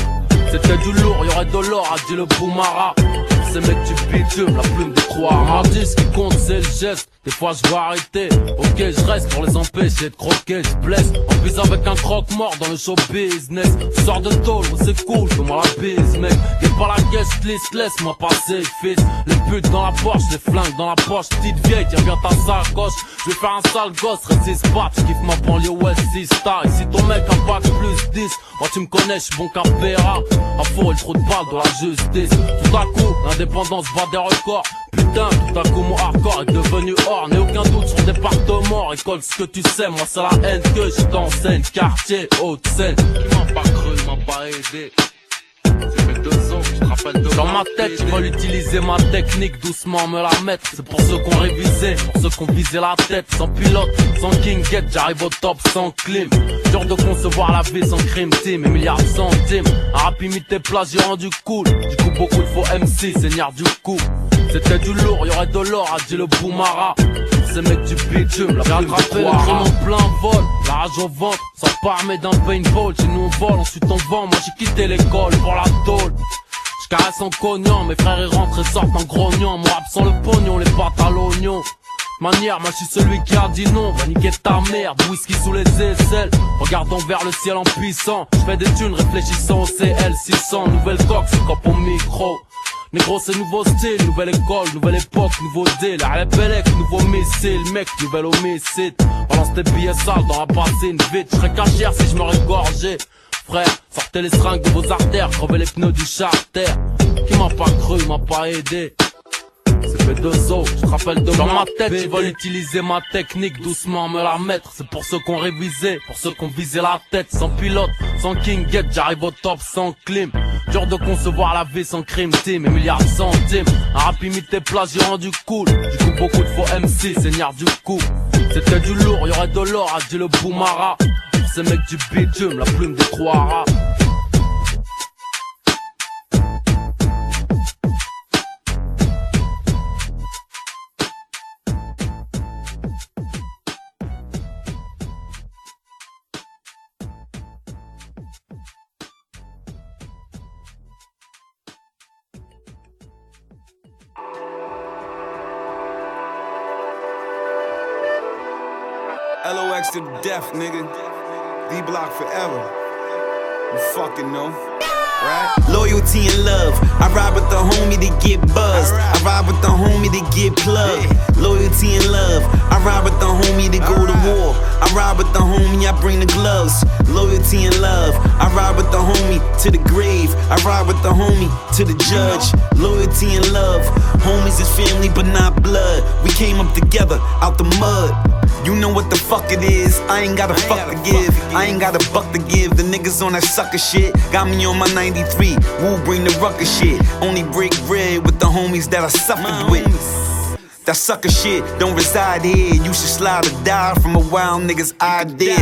C'était du lourd, y'aurait de l'or, a dit le Boumara ces mecs du bitume, la plume de croire. ce qui compte, c'est le geste. Des fois, je vais arrêter. Ok, je reste pour les empêcher de croquer. Je blesse en plus avec un croque-mort dans le show business. Sors de tôle, c'est cool, fais-moi la bise, mec. Y'a pas la caisse liste, laisse-moi passer, fils. Les putes dans la poche, les flingues dans la poche. Petite vieille, tiens bien ta sacoche. Je vais faire un sale gosse, résiste pas. Tu kiffes ma banlieue West Star. Et si ton mec a pas plus 10, moi tu me connais, je bon qu'à À faux, il trop de balles dans la justice. Tout à coup, l'indépendance bat des records. Tout à coup mon hardcore est devenu hors. N'ai aucun doute sur département Récolte ce que tu sais, moi c'est la haine que je t'enseigne. Quartier, haute scène. Qui m'a pas cru, m'a pas aidé dans ma tête, ils veulent utiliser ma technique, doucement me la mettre. C'est pour ceux qu'on révisé, pour ceux qu'on visé la tête. Sans pilote, sans king get, j'arrive au top sans clim. Dur de concevoir la vie sans crime team et milliards de centimes. Un rap imité j'ai rendu cool. Du coup, beaucoup de faux MC, seigneur du coup. C'était du lourd, y'aurait de l'or, a dit le Boumara. Ces mecs du bitume, la J'ai attrapé le crime en plein vol, la rage au ventre, sans parmer d'un paintball. Chez nous on vole, ensuite on vend, moi j'ai quitté l'école pour la tôle. J'caresse en cognant, mes frères ils rentrent et sortent en grognant. Moi absent le pognon, les pâtes à l'oignon. Manière, moi je suis celui qui a dit non, va niquer ta merde, whisky sous les aisselles, regardons vers le ciel en puissant, je fais des thunes réfléchissant au CL600, nouvelle coque, c'est cop au micro, Négro c'est nouveau style, nouvelle école, nouvelle époque, nouveau deal. Belek, nouveau missile, mec, nouvel homicide. Balance tes billets sales dans la bassine vite. J'serais cachère si je me régorgeais Frère, sortez les seringues de vos artères, crevez les pneus du charter Qui m'a pas cru, m'a pas aidé c'est fait deux os, je te rappelle de Dans ma tête, ils veulent utiliser ma technique, doucement me la mettre. C'est pour ceux qu'on révisé, pour ceux qu'on visé la tête, sans pilote, sans king get, j'arrive au top sans clim. Dur de concevoir la vie sans crime team et milliards de centimes. Un rap imité plat, j'ai rendu cool. Du coup, beaucoup de faux MC, seigneur du coup. C'était du lourd, y'aurait de l'or, a dit le Boumara. Ces mecs du bitume, la plume des trois rats. LOX to death, nigga. D block forever. You fucking know. Right? Loyalty and love. I ride with the homie to get buzzed. I ride with the homie to get plugged. Loyalty and love. I ride with the homie to go to war. I ride with the homie, I bring the gloves. Loyalty and love. I ride with the homie to the grave. I ride with the homie to the judge. Loyalty and love. Homies is family, but not blood. We came up together out the mud. You know what the fuck it is. I ain't got a fuck to give. I ain't got a buck to give. The niggas on that sucker shit got me on my 93. Woo bring the rucker shit. Only break bread with the homies that I suffered with. That sucker shit don't reside here. You should slide or die from a wild nigga's idea.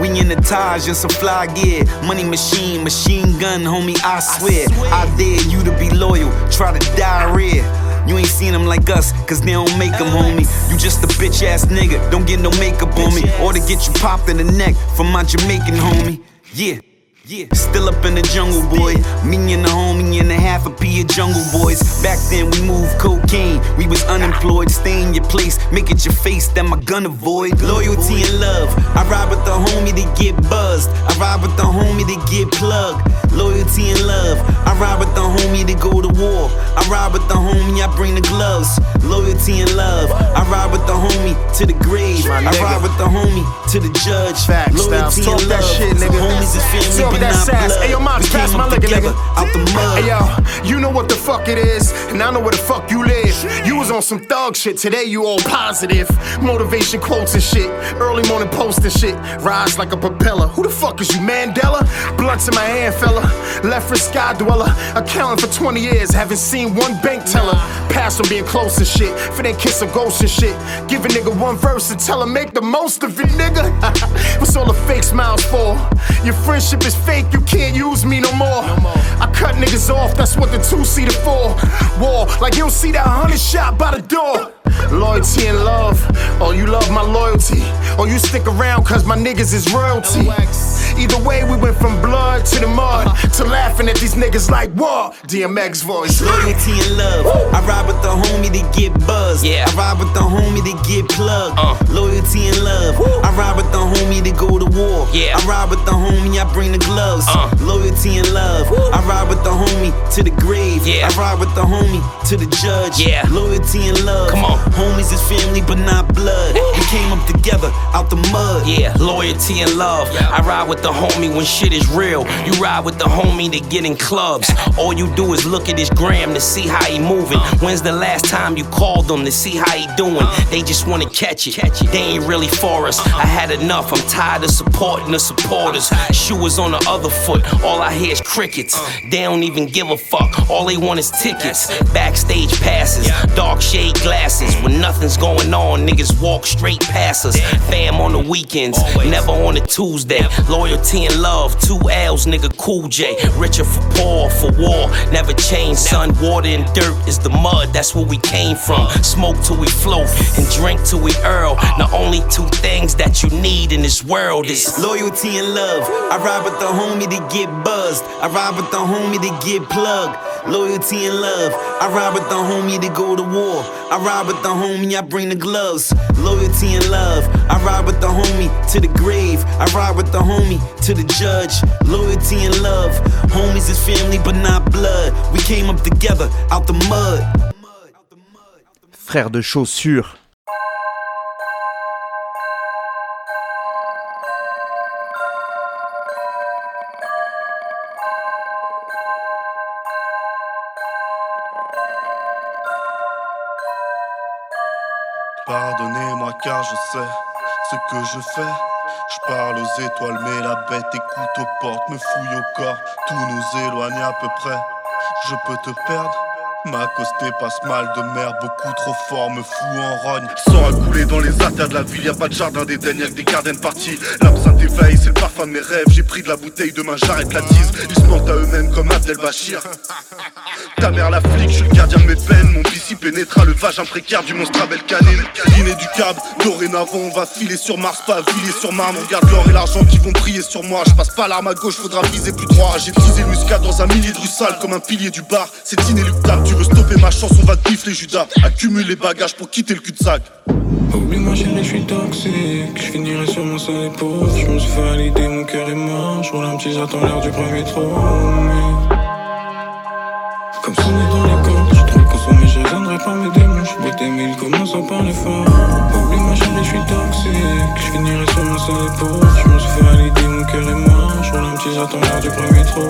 We in the Taj and some fly gear. Money machine, machine gun, homie, I swear. I dare you to be loyal. Try to diarrhea. You ain't seen them like us, cause they don't make them, homie. You just a bitch ass nigga, don't get no makeup on me. Or to get you popped in the neck from my Jamaican homie. Yeah. Yeah. Still up in the jungle, boy. Me and the homie and a half a P of jungle boys. Back then we moved cocaine. We was unemployed. Stay in your place, make it your face that my gun avoid. Loyalty and love. I ride with the homie to get buzzed. I ride with the homie to get plugged. Loyalty and love. I ride with the homie to go to war. I ride with the homie, I bring the gloves. Loyalty and love. I ride with the homie to the grave. I ride with the homie to the judge. Facts, Loyalty and Talk that love. shit, nigga. Homies is family, But that sass. blood. Hey, yo, Mops, pass my liquor, nigga. out the mud. Hey, yo, you know what the fuck it is, and I know where the fuck you live. You was on some thug shit, today you all positive. Motivation quotes and shit, early morning post and shit. Rise like a propeller. Who the fuck is you, Mandela? Blunts in my hand, fella. Left for sky dweller. Accounting for 20 years, haven't seen one bank teller. Pass on being close and shit. For they kiss a ghost and shit. Give a nigga one verse and tell him make the most of it, nigga. What's all the fake smiles for? Your friendship is fake, you can't use me no more. I cut niggas off, that's what the two seater for. War, like you'll see that hundred shot by the door. Loyalty and love, oh you love my loyalty. Or you stick around cause my niggas is royalty. Either way, we went from blood to the mud to laughing at these niggas like what? DMX voice. Loyalty and love. I ride with the homie to get buzzed. Yeah. I ride with the homie to get plugged. Uh. Loyalty and love. I ride with the homie to go to war. Yeah. I ride with the homie, I bring the gloves. Uh. Loyalty and love. I ride with the homie to the grave. Yeah. I ride with the homie to the judge. Yeah. Loyalty and love. Come on. Homies is family, but not blood. We came up together out the mud. Yeah, loyalty and love. I ride with the homie when shit is real. You ride with the homie to get in clubs. All you do is look at his gram to see how he moving. Uh. When's the last time you called them to see how he doing? Uh. They just wanna catch it. They ain't really for us. Uh-uh. I had enough. I'm tired of supporting the supporters. Shoe was on the other foot. All I hear is crickets. Uh. They don't even give a fuck. All they want is tickets. Backstage passes. Dark shade glasses. When nothing's going on, niggas walk straight past us. Fam on the weekends, never on a Tuesday. Loyalty and love, two L's, nigga, cool J. Richer for poor, for war, never change, son. Water and dirt is the mud, that's where we came from. Smoke till we float and drink till we earl. The only two things that you need in this world is Loyalty and love. I ride with the homie to get buzzed. I ride with the homie to get plugged. Loyalty and love. I ride with the homie to go to war. I ride with the homie, I bring the gloves. Loyalty and love. I ride with the homie to the grave. I ride with the homie to the judge. Loyalty and love. Homies is family, but not blood. We came up together out the mud. Frère de chaussures. Pardonnez-moi car je sais ce que je fais. Je parle aux étoiles, mais la bête écoute aux portes, me fouille au corps. Tout nous éloigne à peu près. Je peux te perdre. M'accoster passe mal de mer, beaucoup trop fort, me fout en rogne. Sang à couler dans les artères de la ville, y a pas de jardin d'Éden, y'a que des gardiens partis. L'absinthe éveille, c'est le parfum de mes rêves. J'ai pris de la bouteille, demain j'arrête la tise. Ils se mentent à eux-mêmes comme Abdel Bachir. Ta mère la flic, je suis le gardien de mes peines. Mon bici pénétra le vagin précaire du monstre. Dîner du câble, dorénavant on va filer sur Mars, pas viler sur Mars. On regarde l'or et l'argent qui vont briller sur moi. Je passe pas l'arme à gauche, faudra viser plus droit. J'ai teasé le muscat dans un millier de rue sale comme un pilier du bar. C'est inéluctable, tu veux stopper ma chance, on va te gifler Judas. Accumule les bagages pour quitter le cul-de-sac. Oublie ma chérie, je suis toxique. Je sur mon seul épaule. Je me suis validé, mon cœur est mort. Je un petit, j'attends l'heure du premier trou. Comme sonné dans les cordes, je trop consommé, je raisonnerai pas mes démons. Je bêté, mais il commence à parler fort. Oublie ma chérie, je suis toxique. Je finirai sur mon seul épaule. Je me suis validé, mon cœur est mort. Je roule un petit, j'attends l'heure du premier trou.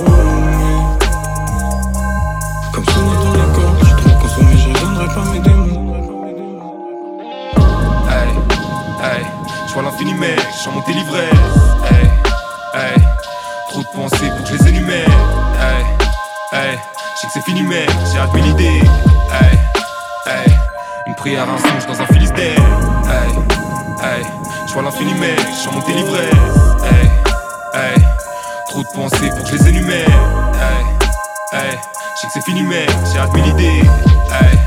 Comme sonné dans les cordes, je trop consommé, je raisonnerai pas mes démons. Hey, hey, je vois l'infini mec, je monté l'ivresse. Hey, hey, trop de pensées pour que je les énumère. Hey, sais que c'est fini mec, j'ai hâte mille idées. Hey, hey, une prière, un songe dans un philistère. Hey, hey, je vois l'infini mec, je suis monté l'ivresse. Hey, hey, trop de pensées pour que je les énumère. Hey, hey, je sais que c'est fini mec, j'ai hâte mille idées. Hey,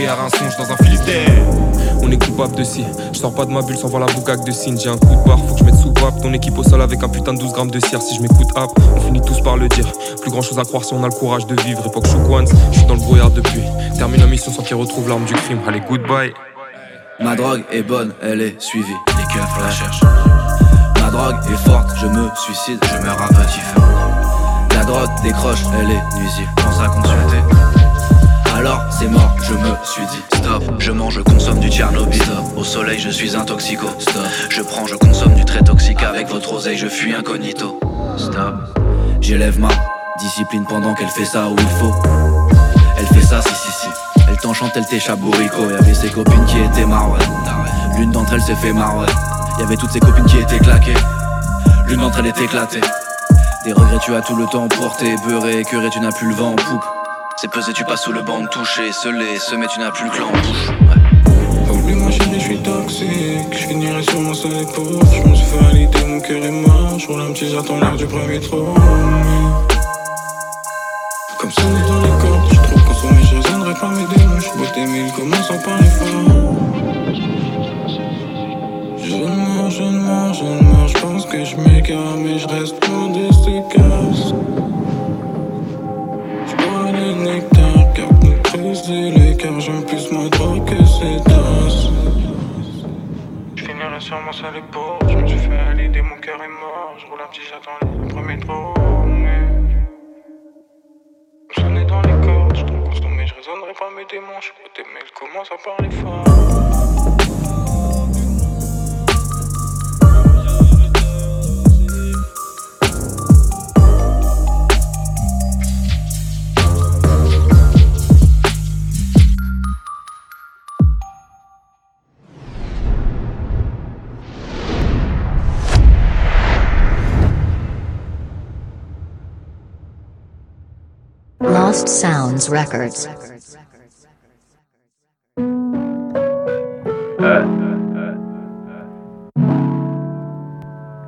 un songe dans un Philistère. On est coupable de si. Je sors pas de ma bulle sans voir la boucaque de signe. J'ai un coup de barre, faut que je mette sous pape. Ton équipe au sol avec un putain de 12 grammes de cire. Si je m'écoute hop, on finit tous par le dire. Plus grand chose à croire si on a le courage de vivre. Époque Shoukwans, je suis dans le brouillard depuis. Termine la mission sans qu'il retrouve l'arme du crime. Allez, goodbye. Ma drogue est bonne, elle est suivie. Les keufs la cherchent. Ma drogue est forte, je me suicide, je meurs à petit feu. La drogue décroche, elle est nuisible, pense à consulter. Alors c'est mort, je me suis dit Stop, je mange, je consomme du Tchernobyl. Stop, au soleil je suis un toxico. Stop, je prends, je consomme du très toxique. Avec votre oseille je fuis incognito. Stop, j'élève ma discipline pendant qu'elle fait ça où il faut. Elle fait ça si si si. Elle t'enchante, elle t'échappe bourrico Y'avait ses copines qui étaient marouettes L'une d'entre elles s'est fait marouette Y'avait toutes ses copines qui étaient claquées. L'une d'entre elles est éclatée. Des regrets tu as tout le temps porté. Beurré, écœuré, tu n'as plus le vent en poupe c'est pesé, tu passes sous le banc de toucher, seulé, semé, tu n'as plus le clan en. Oublie-moi chérie, je suis toxique. Je finirai sur mon seul épaule. Je me suis fait mon cœur est mort. Je roule un petit j'attends l'air du premier trou. Comme ça, on est dans les cordes. Je trouve consommé, je reviendrai pas mes démons. Je bois tes mille, commence à parler fort. Je ne mens, je ne mens, je ne mens. Je pense que je m'égare, mais je reste pour des séquences. Nectar, garde nous les car j'aime plus ma drogue que ses tasses. J'finirai sur mon seul épaule, je me suis fait à mon cœur est mort. Je roule un petit j'attends le premier trou. Mais. Est dans les cordes, je trouve consommé, je raisonnerai pas mes démons. Je tes mails, commence à parler fort. Lost Sounds Records.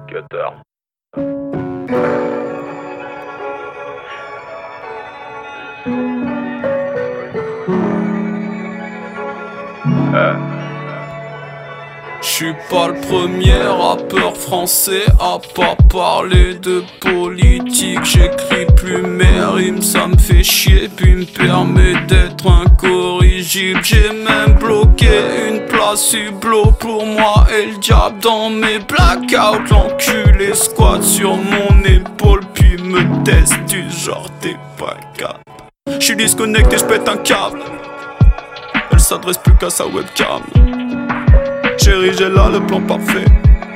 Cutter. Je suis pas le premier rappeur français à pas parler de politique. J'écris plus mes ça me fait chier, puis me permet d'être incorrigible. J'ai même bloqué une place hublot pour moi et le diable dans mes blackouts. L'enculé squat sur mon épaule, puis me teste du genre t'es pas cap. J'suis disconnecté, j'pète un câble. Elle s'adresse plus qu'à sa webcam. Chérie, j'ai là le plan parfait.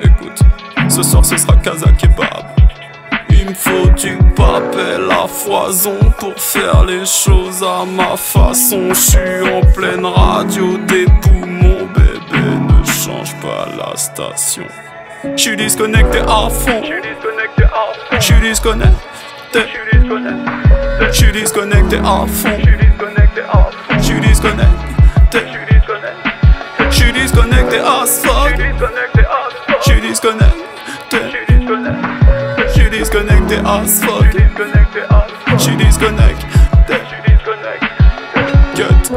Écoute, ce soir ce sera Casa Kebab. Il me faut du papel à foison pour faire les choses à ma façon. Je suis en pleine radio des poumons, bébé. Ne change pas la station. Je suis disconnecté à fond. Je suis disconnecté. Je suis disconnecté à fond. Je suis disconnecté. Je suis disconnecté as fuck. Je suis disconnecté. Je suis disconnecté as fuck. Je suis disconnecté. Cut.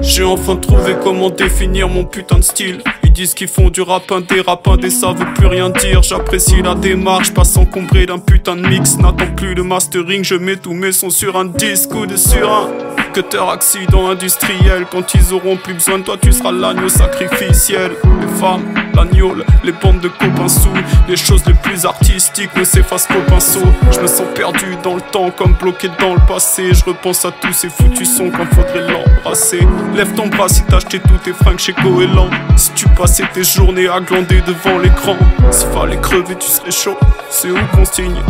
J'ai enfin trouvé comment définir mon putain de style. Disent qu'ils font du rap indé, rap indé, ça veut plus rien dire. J'apprécie la démarche, pas s'encombrer d'un putain de mix. N'attends plus de mastering, je mets tous mes sons sur un disque ou de sur un cutter accident industriel. Quand ils auront plus besoin de toi, tu seras l'agneau sacrificiel. Les femmes, l'agneau, les bandes de copains sous. Les choses les plus artistiques ne s'effacent qu'au pinceau. Je me sens perdu dans le temps, comme bloqué dans le passé. Je repense à tous ces foutus sons quand faudrait l'embrasser. Lève ton bras si t'as acheté tous tes fringues chez Goéland. Si tu passais tes journées à glander devant l'écran, s'il fallait crever, tu serais chaud. C'est où qu'on signe?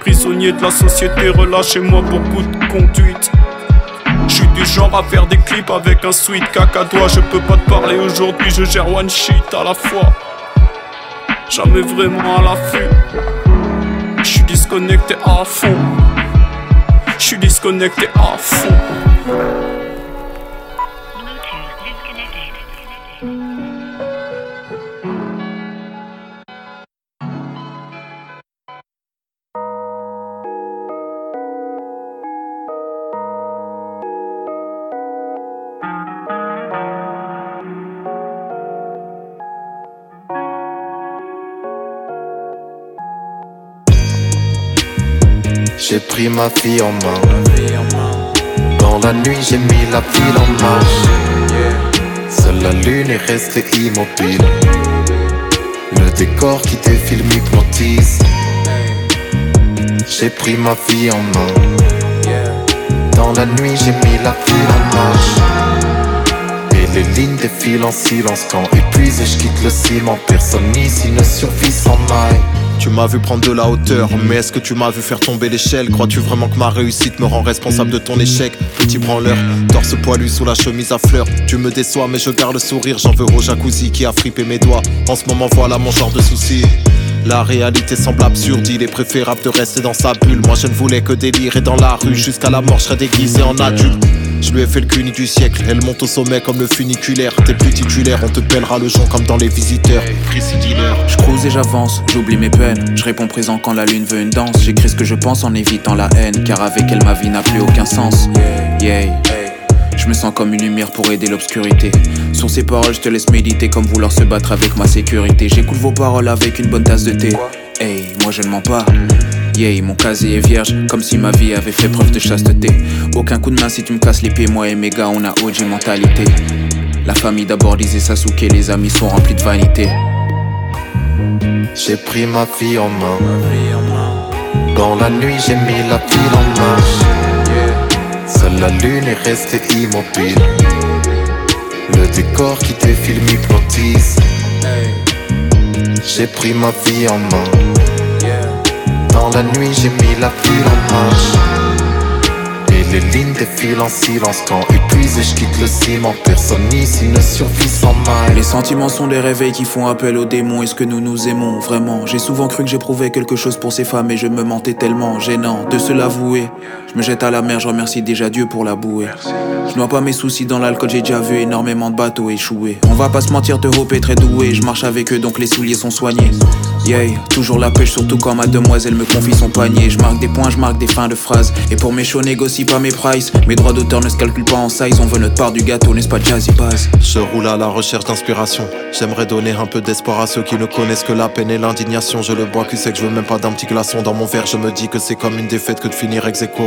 Prisonnier de la société, relâchez-moi pour coup de conduite. Je suis du genre à faire des clips avec un sweet cacadois. Je peux pas te parler aujourd'hui, je gère one shit à la fois. Jamais vraiment à l'affût. Je suis disconnecté à fond. Je suis disconnecté à fond. Pris ma vie en main. Dans la nuit, j'ai mis la ville en marche. Seule la lune est restée immobile. Le décor qui défile m'hypnotise. J'ai pris ma vie en main. Dans la nuit, j'ai mis la ville en marche. Et les lignes défilent en silence quand épuisé, je quitte le ciment. Personne ici ne survit sans maille. Tu m'as vu prendre de la hauteur, mais est-ce que tu m'as vu faire tomber l'échelle? Crois-tu vraiment que ma réussite me rend responsable de ton échec? Petit branleur, torse poilu sous la chemise à fleurs Tu me déçois mais je garde le sourire, j'en veux au jacuzzi qui a frippé mes doigts En ce moment voilà mon genre de souci la réalité semble absurde, il est préférable de rester dans sa bulle. Moi je ne voulais que délirer dans la rue, jusqu'à la mort je serais déguisé en adulte. Je lui ai fait le cuni du siècle, elle monte au sommet comme le funiculaire. T'es plus titulaire, on te pèlera le jonc comme dans les visiteurs. Je crouse et j'avance, j'oublie mes peines. Je réponds présent quand la lune veut une danse. J'écris ce que je pense en évitant la haine, car avec elle ma vie n'a plus aucun sens. Yeah. Je me sens comme une lumière pour aider l'obscurité. Sur ces paroles, je te laisse méditer comme vouloir se battre avec ma sécurité. J'écoute vos paroles avec une bonne tasse de thé. Hey, moi je ne mens pas. Yeah, mon casier est vierge, comme si ma vie avait fait preuve de chasteté. Aucun coup de main si tu me casses les pieds, moi et mes gars, on a OG mentalité. La famille d'abord disait Sasuke, les amis sont remplis de vanité. J'ai pris ma vie en main. Dans la nuit, j'ai mis la ville en marche. Seule la lune est restée immobile. Le décor qui défile m'hypnotise. J'ai pris ma vie en main. Dans la nuit, j'ai mis la ville en marche. Les lignes défilent en silence quand épuisé, je quitte le ciment. Personne ici ne survit sans maille. Les sentiments sont des réveils qui font appel aux démons. Est-ce que nous nous aimons vraiment? J'ai souvent cru que j'éprouvais quelque chose pour ces femmes et je me mentais tellement. Gênant de se l'avouer. Je me jette à la mer, je remercie déjà Dieu pour la bouée. Je noie pas mes soucis dans l'alcool, j'ai déjà vu énormément de bateaux échouer. On va pas se mentir, te Hope très doué. Je marche avec eux donc les souliers sont soignés. Yeah, toujours la pêche, surtout quand ma demoiselle me confie son panier. Je marque des points, je marque des fins de phrases. Et pour mes shows, négocie pas mes. Mes droits d'auteur ne se calculent pas en size. On veut notre part du gâteau, n'est-ce pas Jazzy Bass? Je roule à la recherche d'inspiration. J'aimerais donner un peu d'espoir à ceux qui ne connaissent que la peine et l'indignation. Je le bois, qui sait que je veux même pas d'un petit glaçon dans mon verre. Je me dis que c'est comme une défaite que de finir ex aequo.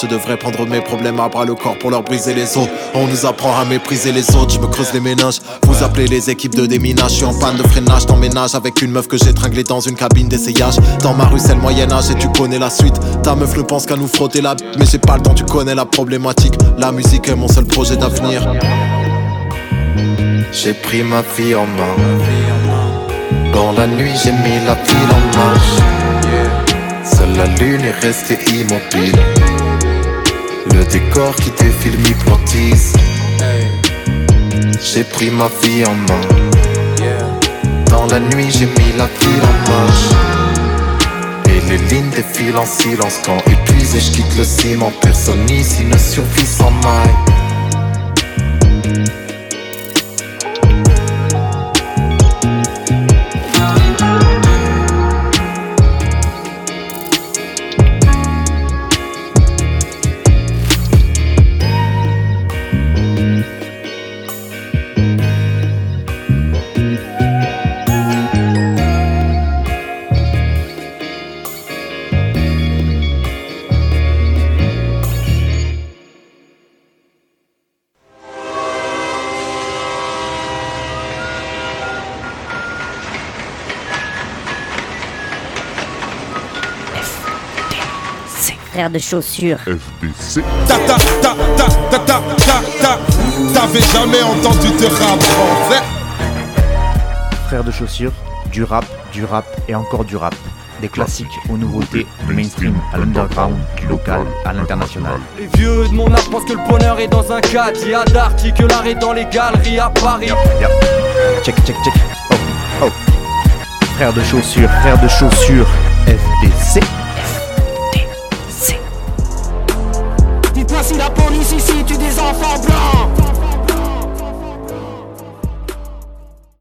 Je devrais prendre mes problèmes à bras le corps pour leur briser les os. On nous apprend à mépriser les autres. Je me creuse les méninges. Vous appelez les équipes de déminage. Je suis en panne de freinage. T'emménages avec une meuf que j'ai tringlée dans une cabine d'essayage. Dans ma rue, c'est le Moyen-Âge et tu connais la suite. Ta meuf ne pense qu'à nous frotter la mais j'ai pas le temps, connais la problématique. La musique est mon seul projet d'avenir. J'ai pris ma vie en main. Dans la nuit, j'ai mis la ville en marche. Seule la lune est restée immobile. Le décor qui défile m'hypnotise. J'ai pris ma vie en main. Dans la nuit, j'ai mis la ville en marche. Les lignes défilent en silence quand épuisé, je quitte le ciment. Personne ici ne survit sans maille. De chaussures. FDC. Ta ta ta ta ta ta ta ta. T'avais jamais entendu de rap français Frères de chaussures, du rap, du rap et encore du rap. Des classiques aux nouveautés, du mainstream à l'underground, du local à l'international. Les vieux de mon âge pensent que le bonheur est dans un cadre. Il y a d'arty que l'art est dans les galeries à Paris. Check, check, check. Oh, oh. Frères de chaussures, frères de chaussures, FDC. Dites-moi si